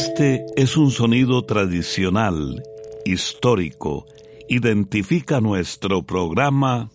Este es un sonido tradicional, histórico, identifica nuestro programa.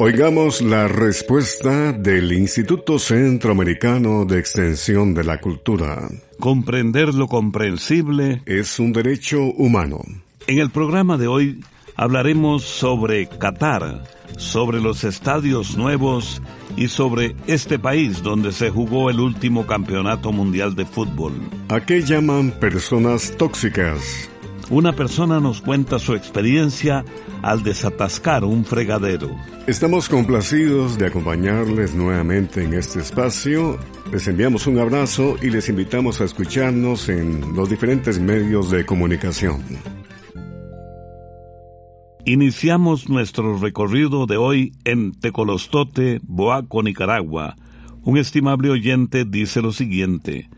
Oigamos la respuesta del Instituto Centroamericano de Extensión de la Cultura. Comprender lo comprensible es un derecho humano. En el programa de hoy hablaremos sobre Qatar, sobre los estadios nuevos y sobre este país donde se jugó el último campeonato mundial de fútbol. ¿A qué llaman personas tóxicas? Una persona nos cuenta su experiencia al desatascar un fregadero. Estamos complacidos de acompañarles nuevamente en este espacio. Les enviamos un abrazo y les invitamos a escucharnos en los diferentes medios de comunicación. Iniciamos nuestro recorrido de hoy en Tecolostote, Boaco, Nicaragua. Un estimable oyente dice lo siguiente.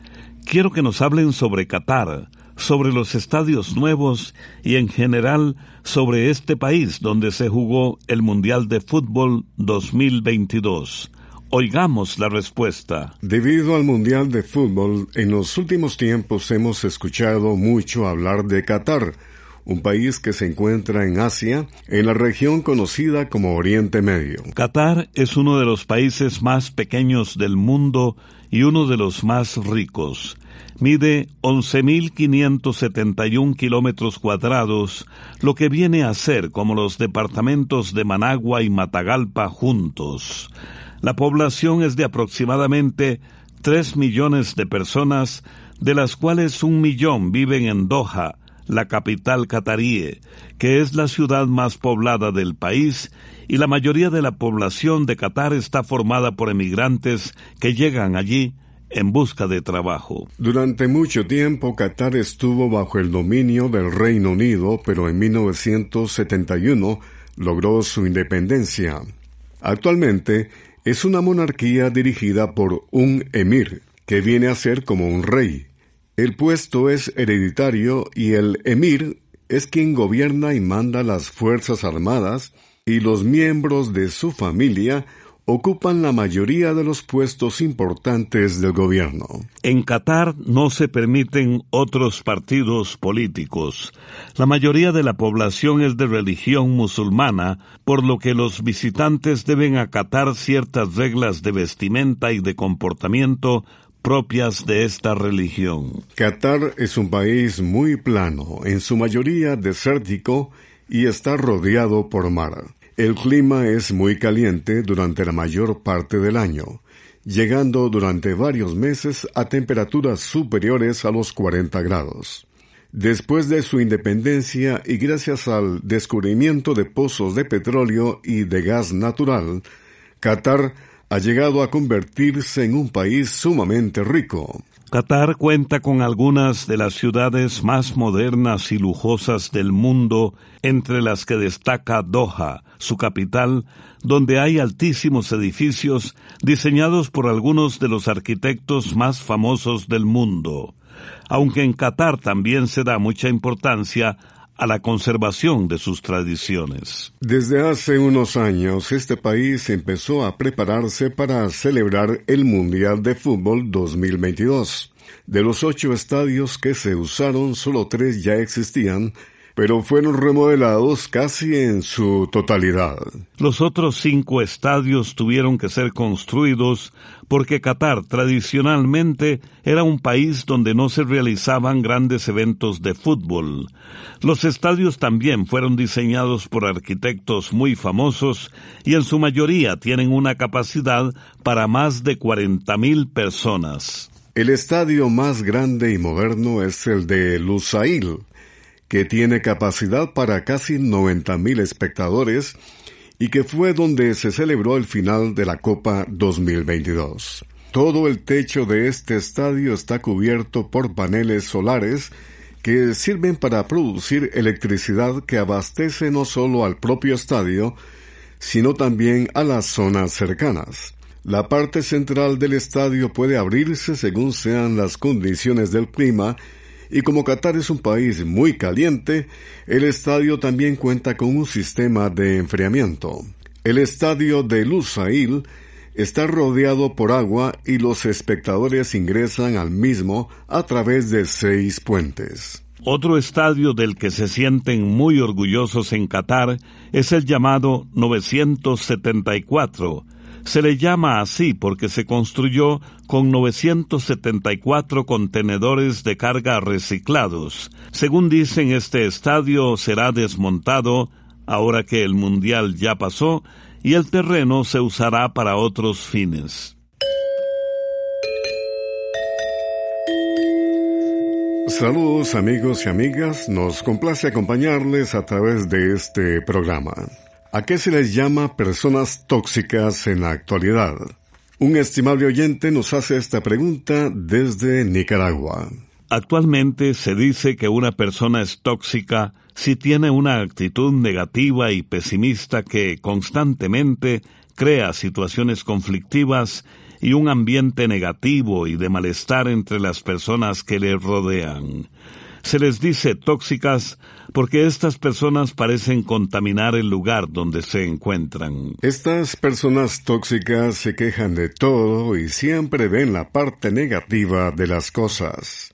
Quiero que nos hablen sobre Qatar, sobre los estadios nuevos y en general sobre este país donde se jugó el Mundial de Fútbol 2022. Oigamos la respuesta. Debido al Mundial de Fútbol, en los últimos tiempos hemos escuchado mucho hablar de Qatar, un país que se encuentra en Asia, en la región conocida como Oriente Medio. Qatar es uno de los países más pequeños del mundo y uno de los más ricos. Mide 11.571 kilómetros cuadrados, lo que viene a ser como los departamentos de Managua y Matagalpa juntos. La población es de aproximadamente 3 millones de personas, de las cuales un millón viven en Doha, la capital cataríe, que es la ciudad más poblada del país, y la mayoría de la población de Qatar está formada por emigrantes que llegan allí en busca de trabajo. Durante mucho tiempo Qatar estuvo bajo el dominio del Reino Unido, pero en 1971 logró su independencia. Actualmente es una monarquía dirigida por un emir, que viene a ser como un rey. El puesto es hereditario y el emir es quien gobierna y manda las Fuerzas Armadas y los miembros de su familia ocupan la mayoría de los puestos importantes del gobierno. En Qatar no se permiten otros partidos políticos. La mayoría de la población es de religión musulmana, por lo que los visitantes deben acatar ciertas reglas de vestimenta y de comportamiento propias de esta religión. Qatar es un país muy plano, en su mayoría desértico, y está rodeado por mar. El clima es muy caliente durante la mayor parte del año, llegando durante varios meses a temperaturas superiores a los 40 grados. Después de su independencia y gracias al descubrimiento de pozos de petróleo y de gas natural, Qatar ha llegado a convertirse en un país sumamente rico. Qatar cuenta con algunas de las ciudades más modernas y lujosas del mundo, entre las que destaca Doha, su capital, donde hay altísimos edificios diseñados por algunos de los arquitectos más famosos del mundo. Aunque en Qatar también se da mucha importancia a la conservación de sus tradiciones. Desde hace unos años, este país empezó a prepararse para celebrar el Mundial de Fútbol 2022. De los ocho estadios que se usaron, solo tres ya existían, pero fueron remodelados casi en su totalidad. Los otros cinco estadios tuvieron que ser construidos porque Qatar tradicionalmente era un país donde no se realizaban grandes eventos de fútbol. Los estadios también fueron diseñados por arquitectos muy famosos y en su mayoría tienen una capacidad para más de 40.000 personas. El estadio más grande y moderno es el de Lusail, que tiene capacidad para casi 90.000 espectadores y que fue donde se celebró el final de la Copa 2022. Todo el techo de este estadio está cubierto por paneles solares que sirven para producir electricidad que abastece no solo al propio estadio, sino también a las zonas cercanas. La parte central del estadio puede abrirse según sean las condiciones del clima y como Qatar es un país muy caliente, el estadio también cuenta con un sistema de enfriamiento. El estadio de Lusail está rodeado por agua y los espectadores ingresan al mismo a través de seis puentes. Otro estadio del que se sienten muy orgullosos en Qatar es el llamado 974. Se le llama así porque se construyó con 974 contenedores de carga reciclados. Según dicen, este estadio será desmontado ahora que el Mundial ya pasó y el terreno se usará para otros fines. Saludos amigos y amigas, nos complace acompañarles a través de este programa. ¿A qué se les llama personas tóxicas en la actualidad? Un estimable oyente nos hace esta pregunta desde Nicaragua. Actualmente se dice que una persona es tóxica si tiene una actitud negativa y pesimista que constantemente crea situaciones conflictivas y un ambiente negativo y de malestar entre las personas que le rodean. Se les dice tóxicas porque estas personas parecen contaminar el lugar donde se encuentran. Estas personas tóxicas se quejan de todo y siempre ven la parte negativa de las cosas.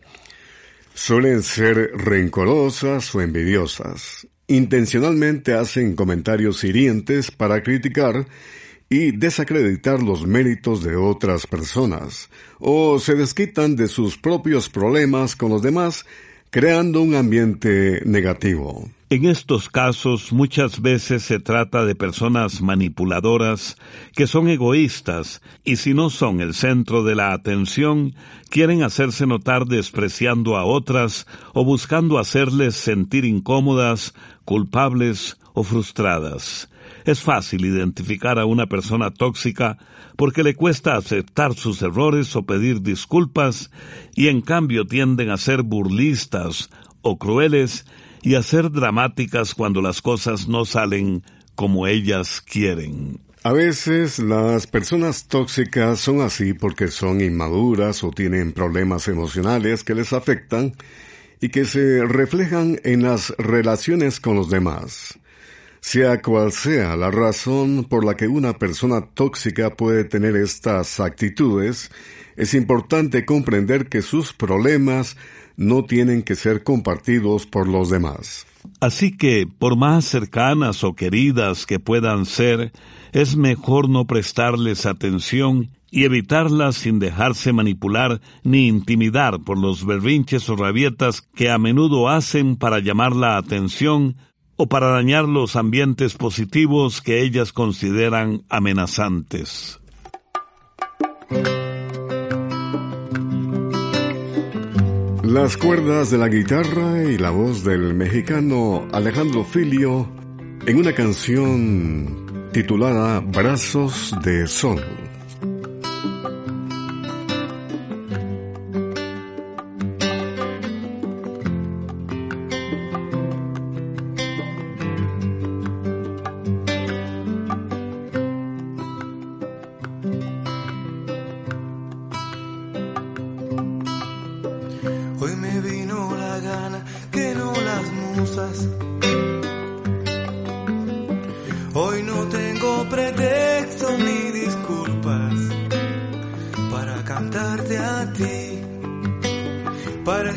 Suelen ser rencorosas o envidiosas. Intencionalmente hacen comentarios hirientes para criticar y desacreditar los méritos de otras personas, o se desquitan de sus propios problemas con los demás, creando un ambiente negativo. En estos casos muchas veces se trata de personas manipuladoras que son egoístas y si no son el centro de la atención, quieren hacerse notar despreciando a otras o buscando hacerles sentir incómodas, culpables o frustradas. Es fácil identificar a una persona tóxica porque le cuesta aceptar sus errores o pedir disculpas y en cambio tienden a ser burlistas o crueles y a ser dramáticas cuando las cosas no salen como ellas quieren. A veces las personas tóxicas son así porque son inmaduras o tienen problemas emocionales que les afectan y que se reflejan en las relaciones con los demás. Sea cual sea la razón por la que una persona tóxica puede tener estas actitudes, es importante comprender que sus problemas no tienen que ser compartidos por los demás. Así que, por más cercanas o queridas que puedan ser, es mejor no prestarles atención y evitarlas sin dejarse manipular ni intimidar por los berrinches o rabietas que a menudo hacen para llamar la atención o para dañar los ambientes positivos que ellas consideran amenazantes. Las cuerdas de la guitarra y la voz del mexicano Alejandro Filio en una canción titulada Brazos de Sol.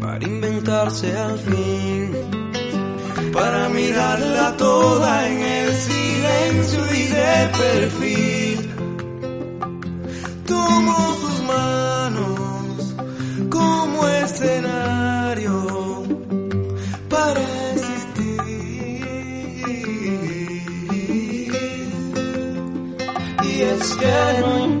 para inventarse al fin, para mirarla toda en el silencio y de perfil. Tomo sus manos como escenario para existir. Y es que no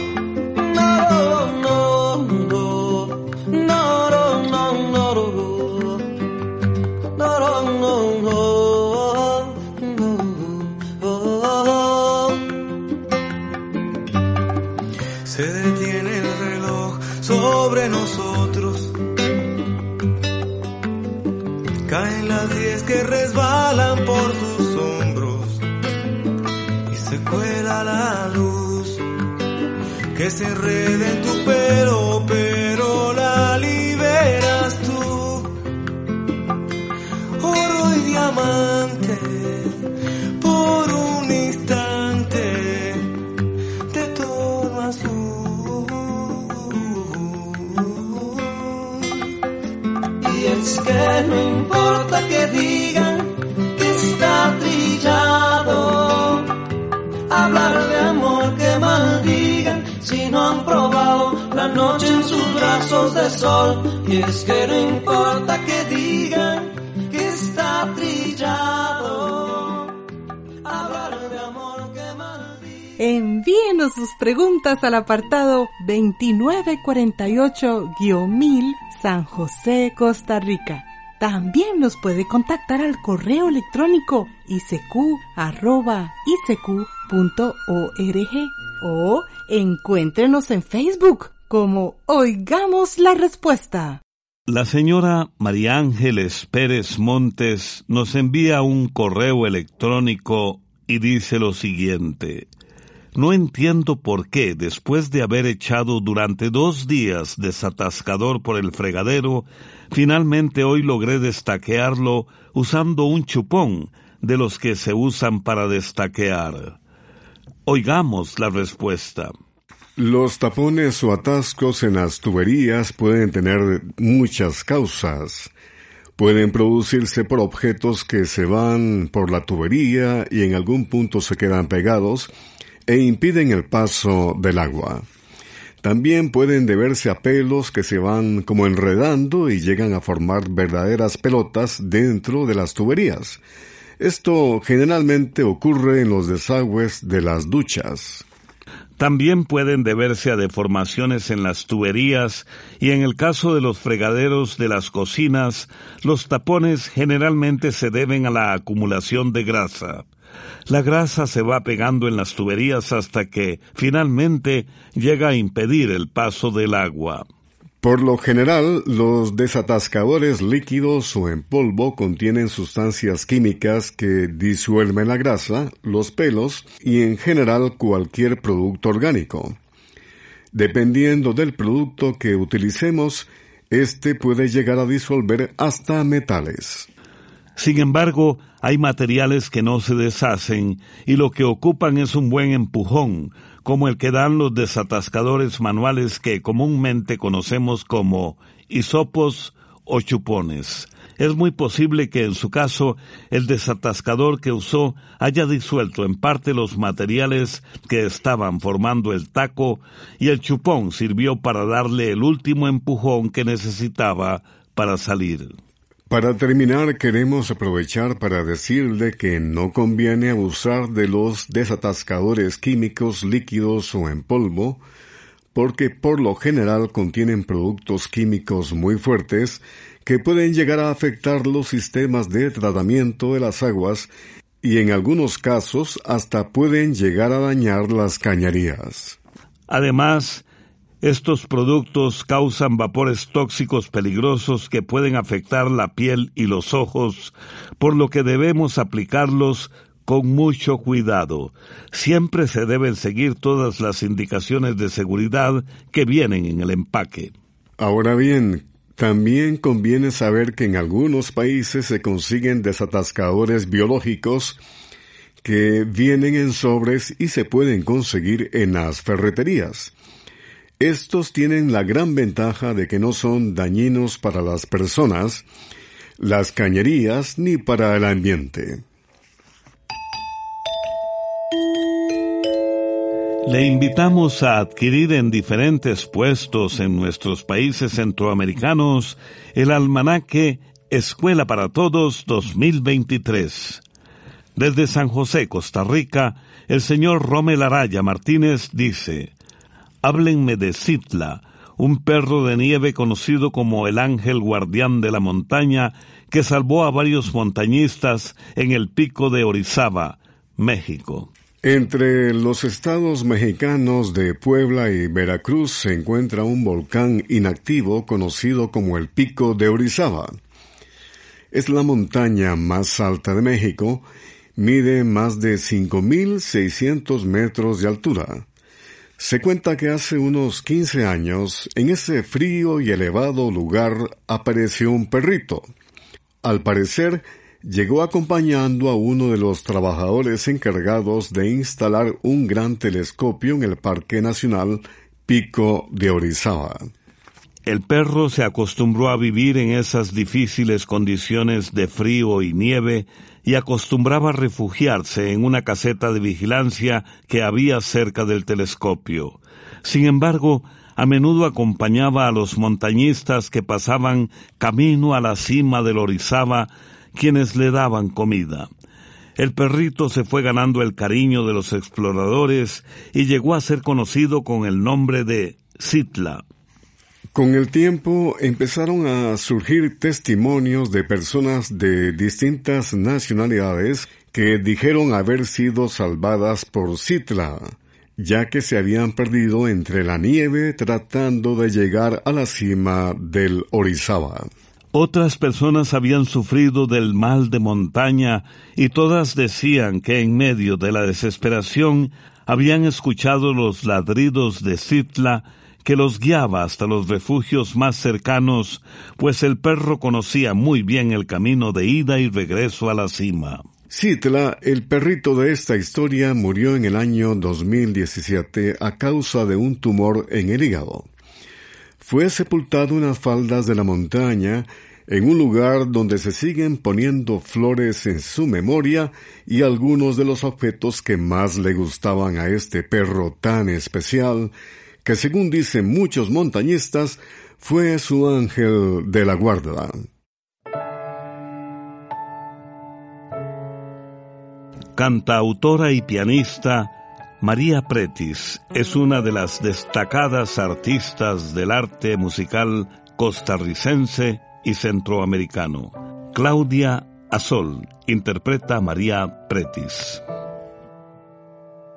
Que se enrede en tu pelo, pero la liberas tú. Oro y diamante, noche en sus brazos de sol. Y es que no importa que digan que está trillado. De amor que maldiga. Envíenos sus preguntas al apartado 2948-1000 San José, Costa Rica. También nos puede contactar al correo electrónico isq.org o encuéntrenos en Facebook como Oigamos la Respuesta. La señora María Ángeles Pérez Montes nos envía un correo electrónico y dice lo siguiente. No entiendo por qué, después de haber echado durante dos días desatascador por el fregadero, finalmente hoy logré destaquearlo usando un chupón de los que se usan para destaquear. Oigamos la respuesta. Los tapones o atascos en las tuberías pueden tener muchas causas. Pueden producirse por objetos que se van por la tubería y en algún punto se quedan pegados e impiden el paso del agua. También pueden deberse a pelos que se van como enredando y llegan a formar verdaderas pelotas dentro de las tuberías. Esto generalmente ocurre en los desagües de las duchas. También pueden deberse a deformaciones en las tuberías y en el caso de los fregaderos de las cocinas, los tapones generalmente se deben a la acumulación de grasa. La grasa se va pegando en las tuberías hasta que finalmente llega a impedir el paso del agua. Por lo general, los desatascadores líquidos o en polvo contienen sustancias químicas que disuelven la grasa, los pelos y en general cualquier producto orgánico. Dependiendo del producto que utilicemos, este puede llegar a disolver hasta metales. Sin embargo, hay materiales que no se deshacen y lo que ocupan es un buen empujón, como el que dan los desatascadores manuales que comúnmente conocemos como hisopos o chupones. Es muy posible que en su caso el desatascador que usó haya disuelto en parte los materiales que estaban formando el taco y el chupón sirvió para darle el último empujón que necesitaba para salir. Para terminar, queremos aprovechar para decirle que no conviene abusar de los desatascadores químicos líquidos o en polvo, porque por lo general contienen productos químicos muy fuertes que pueden llegar a afectar los sistemas de tratamiento de las aguas y en algunos casos hasta pueden llegar a dañar las cañerías. Además, estos productos causan vapores tóxicos peligrosos que pueden afectar la piel y los ojos, por lo que debemos aplicarlos con mucho cuidado. Siempre se deben seguir todas las indicaciones de seguridad que vienen en el empaque. Ahora bien, también conviene saber que en algunos países se consiguen desatascadores biológicos que vienen en sobres y se pueden conseguir en las ferreterías. Estos tienen la gran ventaja de que no son dañinos para las personas, las cañerías ni para el ambiente. Le invitamos a adquirir en diferentes puestos en nuestros países centroamericanos el almanaque Escuela para Todos 2023. Desde San José, Costa Rica, el señor Romel Araya Martínez dice, Háblenme de Citla, un perro de nieve conocido como el ángel guardián de la montaña que salvó a varios montañistas en el pico de Orizaba, México. Entre los estados mexicanos de Puebla y Veracruz se encuentra un volcán inactivo conocido como el Pico de Orizaba. Es la montaña más alta de México, mide más de 5.600 metros de altura. Se cuenta que hace unos 15 años, en ese frío y elevado lugar apareció un perrito. Al parecer, llegó acompañando a uno de los trabajadores encargados de instalar un gran telescopio en el Parque Nacional Pico de Orizaba. El perro se acostumbró a vivir en esas difíciles condiciones de frío y nieve y acostumbraba refugiarse en una caseta de vigilancia que había cerca del telescopio. Sin embargo, a menudo acompañaba a los montañistas que pasaban camino a la cima del Orizaba quienes le daban comida. El perrito se fue ganando el cariño de los exploradores y llegó a ser conocido con el nombre de Citla. Con el tiempo empezaron a surgir testimonios de personas de distintas nacionalidades que dijeron haber sido salvadas por Citla, ya que se habían perdido entre la nieve tratando de llegar a la cima del Orizaba. Otras personas habían sufrido del mal de montaña y todas decían que en medio de la desesperación habían escuchado los ladridos de Citla que los guiaba hasta los refugios más cercanos, pues el perro conocía muy bien el camino de ida y regreso a la cima. Citla, el perrito de esta historia, murió en el año 2017 a causa de un tumor en el hígado fue sepultado en las faldas de la montaña, en un lugar donde se siguen poniendo flores en su memoria y algunos de los objetos que más le gustaban a este perro tan especial, que según dicen muchos montañistas, fue su ángel de la guarda. Cantautora y pianista, María Pretis es una de las destacadas artistas del arte musical costarricense y centroamericano. Claudia Azol interpreta a María Pretis.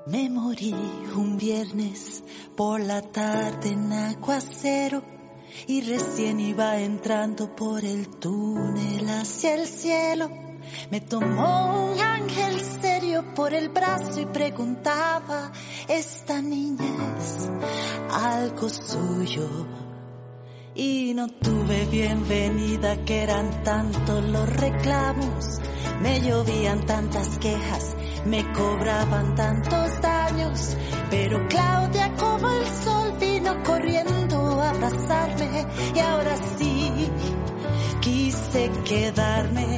Me morí un viernes por la tarde en aguacero y recién iba entrando por el túnel hacia el cielo me tomó un ángel serio por el brazo y preguntaba, esta niña es algo suyo. Y no tuve bienvenida que eran tantos los reclamos, me llovían tantas quejas, me cobraban tantos daños, pero Claudia como el sol vino corriendo a abrazarme. Y ahora sí quise quedarme.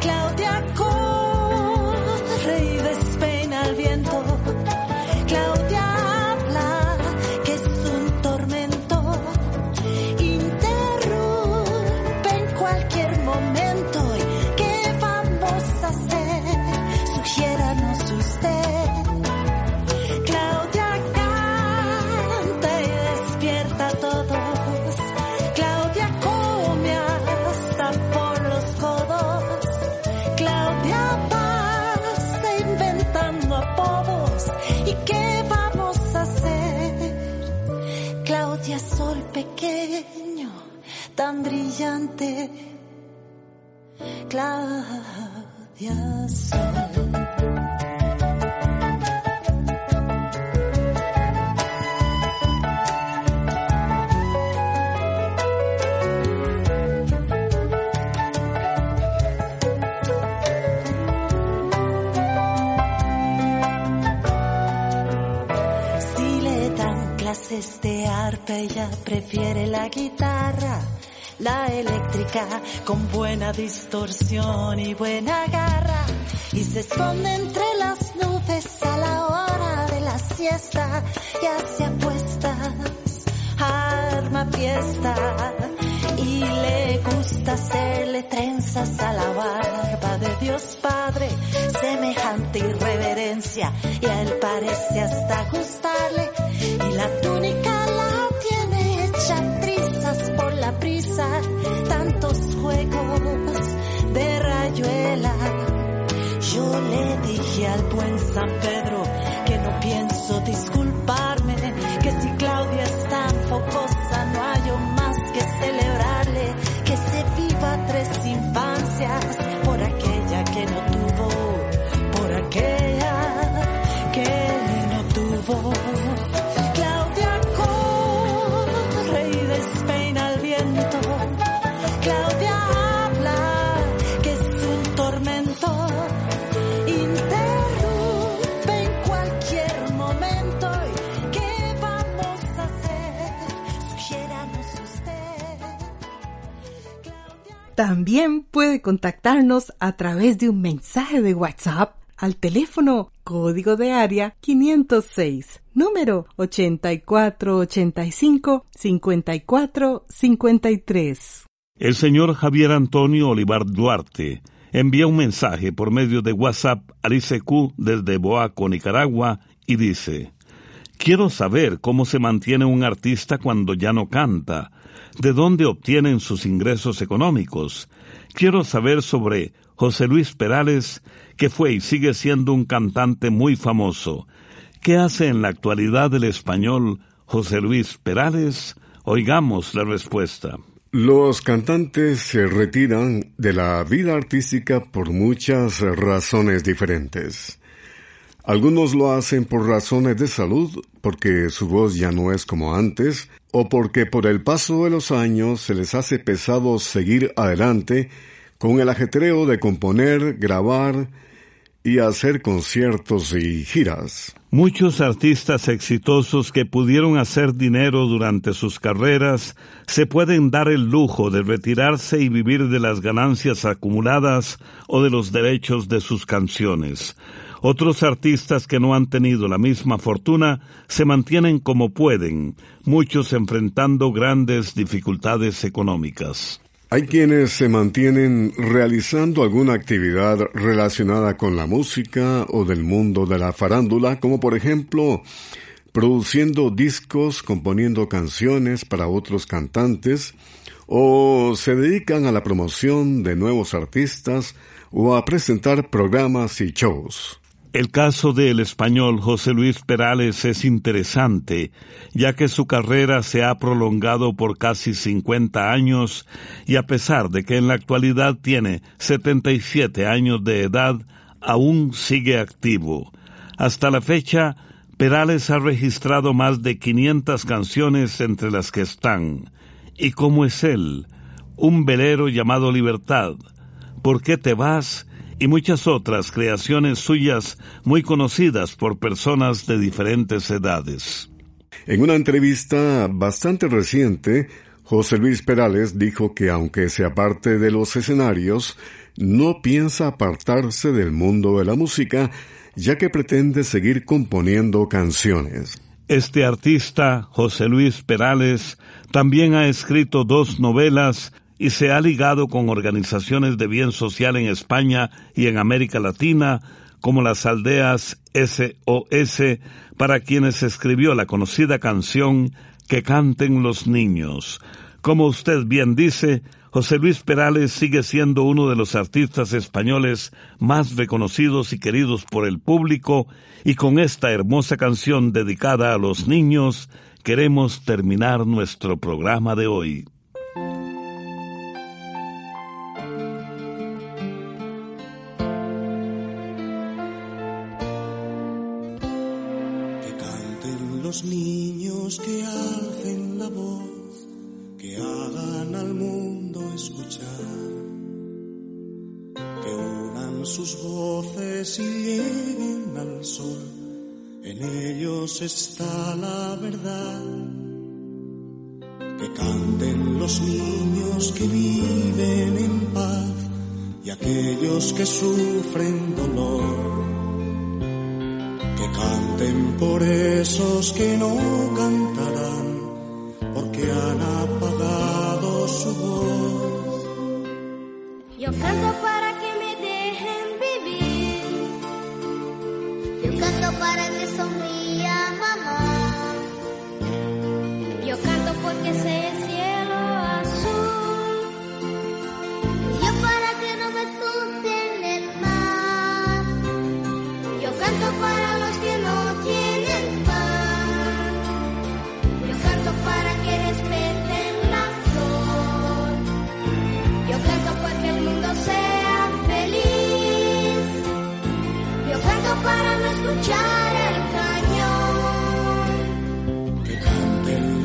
Claudia corre tan brillante. Claudia Sol. De arpa, ella prefiere la guitarra, la eléctrica con buena distorsión y buena garra y se esconde entre las nubes a la hora de la siesta y hace apuestas, arma fiesta y le gusta hacerle trenzas a la barba de Dios Padre, semejante irreverencia y al También puede contactarnos a través de un mensaje de WhatsApp al teléfono código de área 506, número 8485-5453. El señor Javier Antonio Olivar Duarte envía un mensaje por medio de WhatsApp al ICQ desde Boaco, Nicaragua, y dice, Quiero saber cómo se mantiene un artista cuando ya no canta, de dónde obtienen sus ingresos económicos. Quiero saber sobre José Luis Perales, que fue y sigue siendo un cantante muy famoso. ¿Qué hace en la actualidad el español José Luis Perales? Oigamos la respuesta. Los cantantes se retiran de la vida artística por muchas razones diferentes. Algunos lo hacen por razones de salud, porque su voz ya no es como antes, o porque por el paso de los años se les hace pesado seguir adelante con el ajetreo de componer, grabar y hacer conciertos y giras. Muchos artistas exitosos que pudieron hacer dinero durante sus carreras se pueden dar el lujo de retirarse y vivir de las ganancias acumuladas o de los derechos de sus canciones. Otros artistas que no han tenido la misma fortuna se mantienen como pueden, muchos enfrentando grandes dificultades económicas. Hay quienes se mantienen realizando alguna actividad relacionada con la música o del mundo de la farándula, como por ejemplo produciendo discos, componiendo canciones para otros cantantes, o se dedican a la promoción de nuevos artistas o a presentar programas y shows. El caso del español José Luis Perales es interesante, ya que su carrera se ha prolongado por casi 50 años y a pesar de que en la actualidad tiene 77 años de edad, aún sigue activo. Hasta la fecha, Perales ha registrado más de 500 canciones entre las que están ¿Y cómo es él? Un velero llamado Libertad. ¿Por qué te vas? Y muchas otras creaciones suyas muy conocidas por personas de diferentes edades. En una entrevista bastante reciente, José Luis Perales dijo que aunque se aparte de los escenarios, no piensa apartarse del mundo de la música, ya que pretende seguir componiendo canciones. Este artista, José Luis Perales, también ha escrito dos novelas y se ha ligado con organizaciones de bien social en España y en América Latina, como las aldeas SOS, para quienes escribió la conocida canción Que canten los niños. Como usted bien dice, José Luis Perales sigue siendo uno de los artistas españoles más reconocidos y queridos por el público, y con esta hermosa canción dedicada a los niños, queremos terminar nuestro programa de hoy. está la verdad. Que canten los niños que viven en paz y aquellos que sufren dolor. Que canten por esos que no cantarán porque han apagado su voz. Yo canto para que me dejen vivir. Yo canto para que son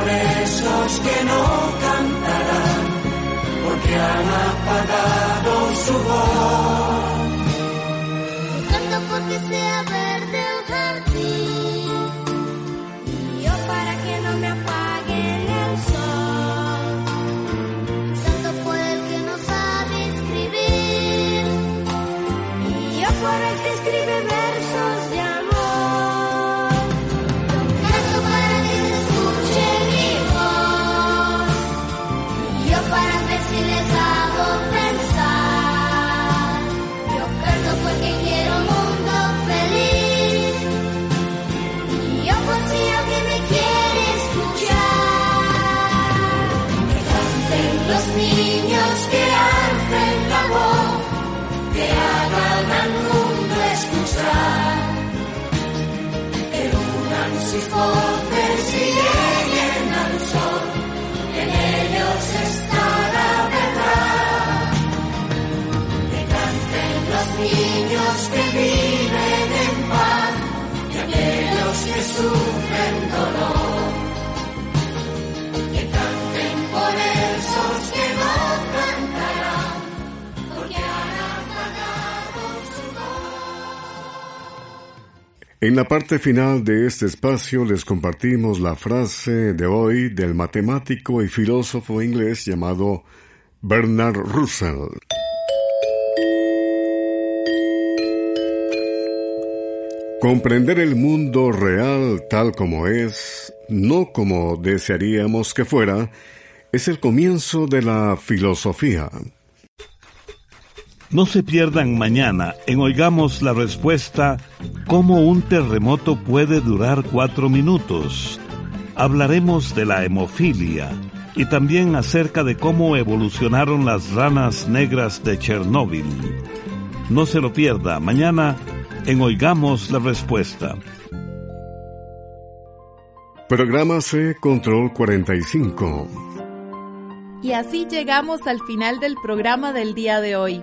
por esos que no cantarán, porque han apagado su voz. Canto porque sea verde el jardín. Y yo para que no me apaguen el sol. Canto por el que no sabe escribir. Y yo por el que escribe versos de amor. Que viven en paz y aquellos que sufren dolor. En la parte final de este espacio les compartimos la frase de hoy del matemático y filósofo inglés llamado Bernard Russell. Comprender el mundo real tal como es, no como desearíamos que fuera, es el comienzo de la filosofía. No se pierdan mañana en Oigamos la Respuesta cómo un terremoto puede durar cuatro minutos. Hablaremos de la hemofilia y también acerca de cómo evolucionaron las ranas negras de Chernóbil. No se lo pierda mañana en Oigamos la Respuesta. Programa C Control 45. Y así llegamos al final del programa del día de hoy.